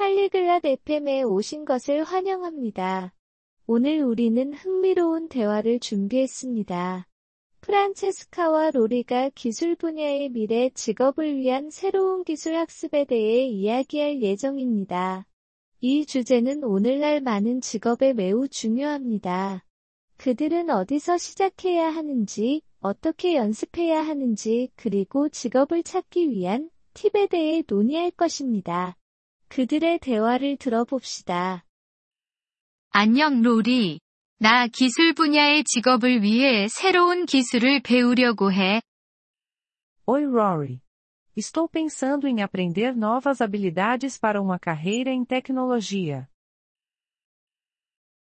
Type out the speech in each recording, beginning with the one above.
팔리글랏 FM에 오신 것을 환영합니다. 오늘 우리는 흥미로운 대화를 준비했습니다. 프란체스카와 로리가 기술 분야의 미래 직업을 위한 새로운 기술 학습에 대해 이야기할 예정입니다. 이 주제는 오늘날 많은 직업에 매우 중요합니다. 그들은 어디서 시작해야 하는지, 어떻게 연습해야 하는지, 그리고 직업을 찾기 위한 팁에 대해 논의할 것입니다. 그들의 대화를 들어봅시다. 안녕 로리. 나 기술 분야의 직업을 위해 새로운 기술을 배우려고 해. Oi Rory. Estou pensando em aprender novas habilidades para uma carreira em tecnologia.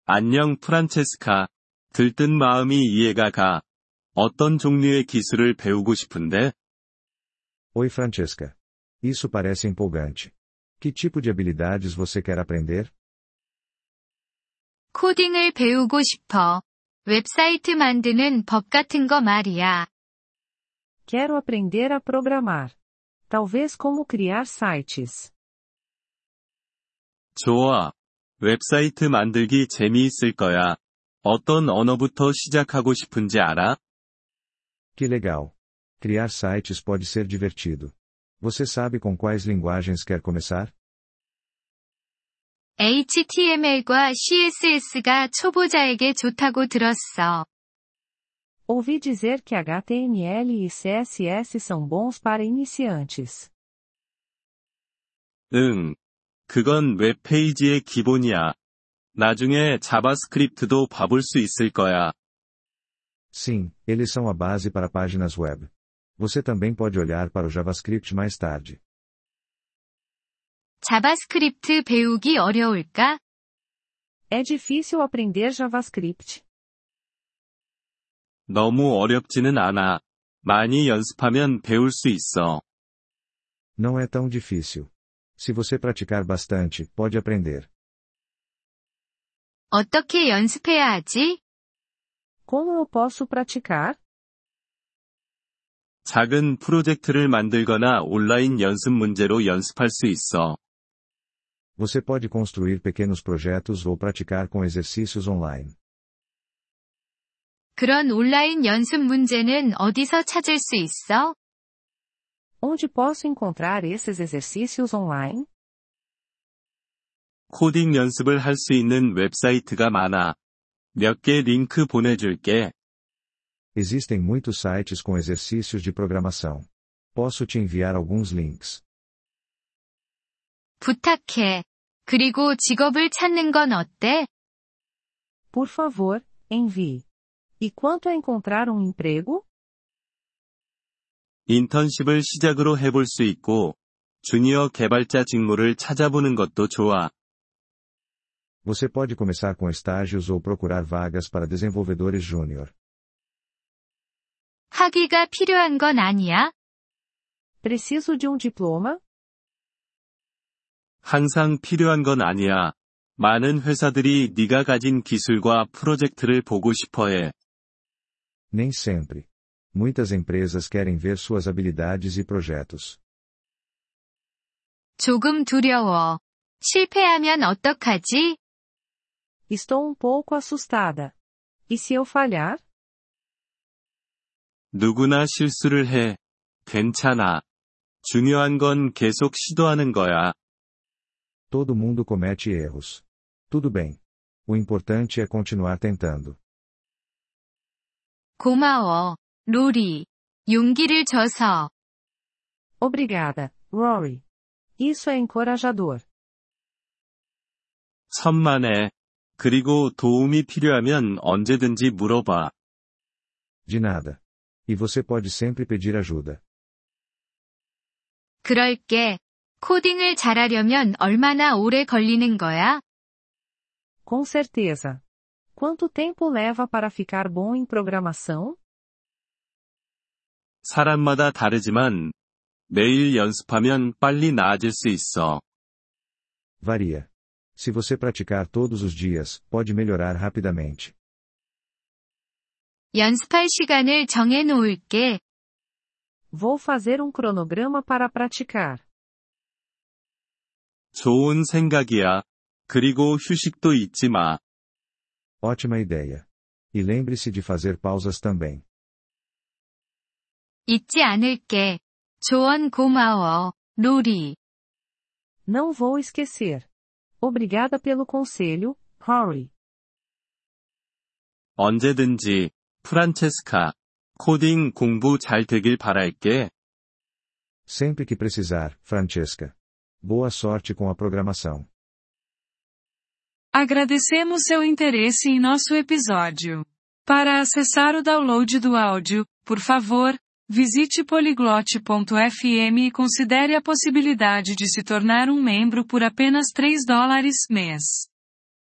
안녕 프란체스카. 들뜬 마음이 이해가 가. 어떤 종류의 기술을 배우고 싶은데? Oi Francesca. Isso parece empolgante. Que tipo de habilidades você quer aprender? 코딩을 배우고 싶어. 웹사이트 만드는 법 같은 거 말이야. Quero aprender a programar. Talvez como criar sites. 좋아. 웹사이트 만들기 재미있을 거야. 어떤 언어부터 시작하고 싶은지 알아? Que legal. Criar sites pode ser divertido. Você sabe com quais linguagens quer começar? HTML과 CSS가 초보자에게 좋다고 들었어. Ouvi dizer que HTML e CSS são bons para iniciantes. 응. 그건 웹페이지의 기본이야. 나중에 자바스크립트도 봐볼 수 있을 거야. Sim, eles são a base para páginas web. Você também pode olhar para o JavaScript mais tarde. 자바스크립트 배우기 어려울까? É difícil aprender JavaScript. 너무 어렵지는 않아. 많이 연습하면 배울 수 있어. Não é tão difícil. Se você praticar bastante, pode aprender. 어떻게 연습해야 하지? Como eu posso praticar? 작은 프로젝트를 만들거나 온라인 연습 문제로 연습할 수 있어. Você pode construir pequenos projetos ou praticar com exercícios online. 그런 온라인 연습 문제는 어디서 찾을 수 있어? Onde posso encontrar esses exercícios online? 코딩 연습을 할 수 있는 웹사이트가 많아. 몇 개 링크 보내줄게. Existem muitos sites com exercícios de programação. Posso te enviar alguns links. 부탁해. 그리고 직업을 찾는 건 어때? Por favor, envie. E quanto a encontrar um emprego? 인턴십을 시작으로 해볼 수 있고, 주니어 개발자 직무를 찾아보는 것도 좋아. Você pode começar com estágios ou procurar vagas para desenvolvedores júnior. 학위가 필요한 건 아니야? Preciso de um diploma? 항상 필요한 건 아니야. 많은 회사들이 네가 가진 기술과 프로젝트를 보고 싶어 해. Nem sempre. Muitas empresas querem ver suas habilidades e projetos. 조금 두려워. 실패하면 어떡하지? Estou um pouco assustada. E se eu falhar? 누구나 실수를 해. 괜찮아. 중요한 건 계속 시도하는 거야. Todo mundo comete erros. Tudo bem. O importante é continuar tentando. 고마워. 로리. 용기를 줘서. Obrigada, Rory. Isso é encorajador. 천만에. 그리고 도움이 필요하면 언제든지 물어봐. De nada. E você pode sempre pedir ajuda. 그럴게. 코딩을 잘하려면 얼마나 오래 걸리는 거야? Com certeza. Quanto tempo leva para ficar bom em programação? 사람마다 다르지만, 매일 연습하면 빨리 나아질 수 있어. Varia. Se você praticar todos os dias, pode melhorar rapidamente. 연습할 시간을 정해 놓을게. Vou fazer um cronograma para praticar. 좋은 생각이야. 그리고 휴식도 잊지 마. Ótima ideia. E lembre-se de fazer pausas também. 잊지 않을게. 조언 고마워, 로리. Não vou esquecer. Obrigada pelo conselho, Rory. 언제든지, 프란체스카. 코딩 공부 잘 되길 바랄게. Sempre que precisar, Francesca. Boa sorte com a programação. Agradecemos seu interesse em nosso episódio. Para acessar o download do áudio, por favor, visite poliglote.fm e considere a possibilidade de se tornar um membro por apenas 3 dólares mês.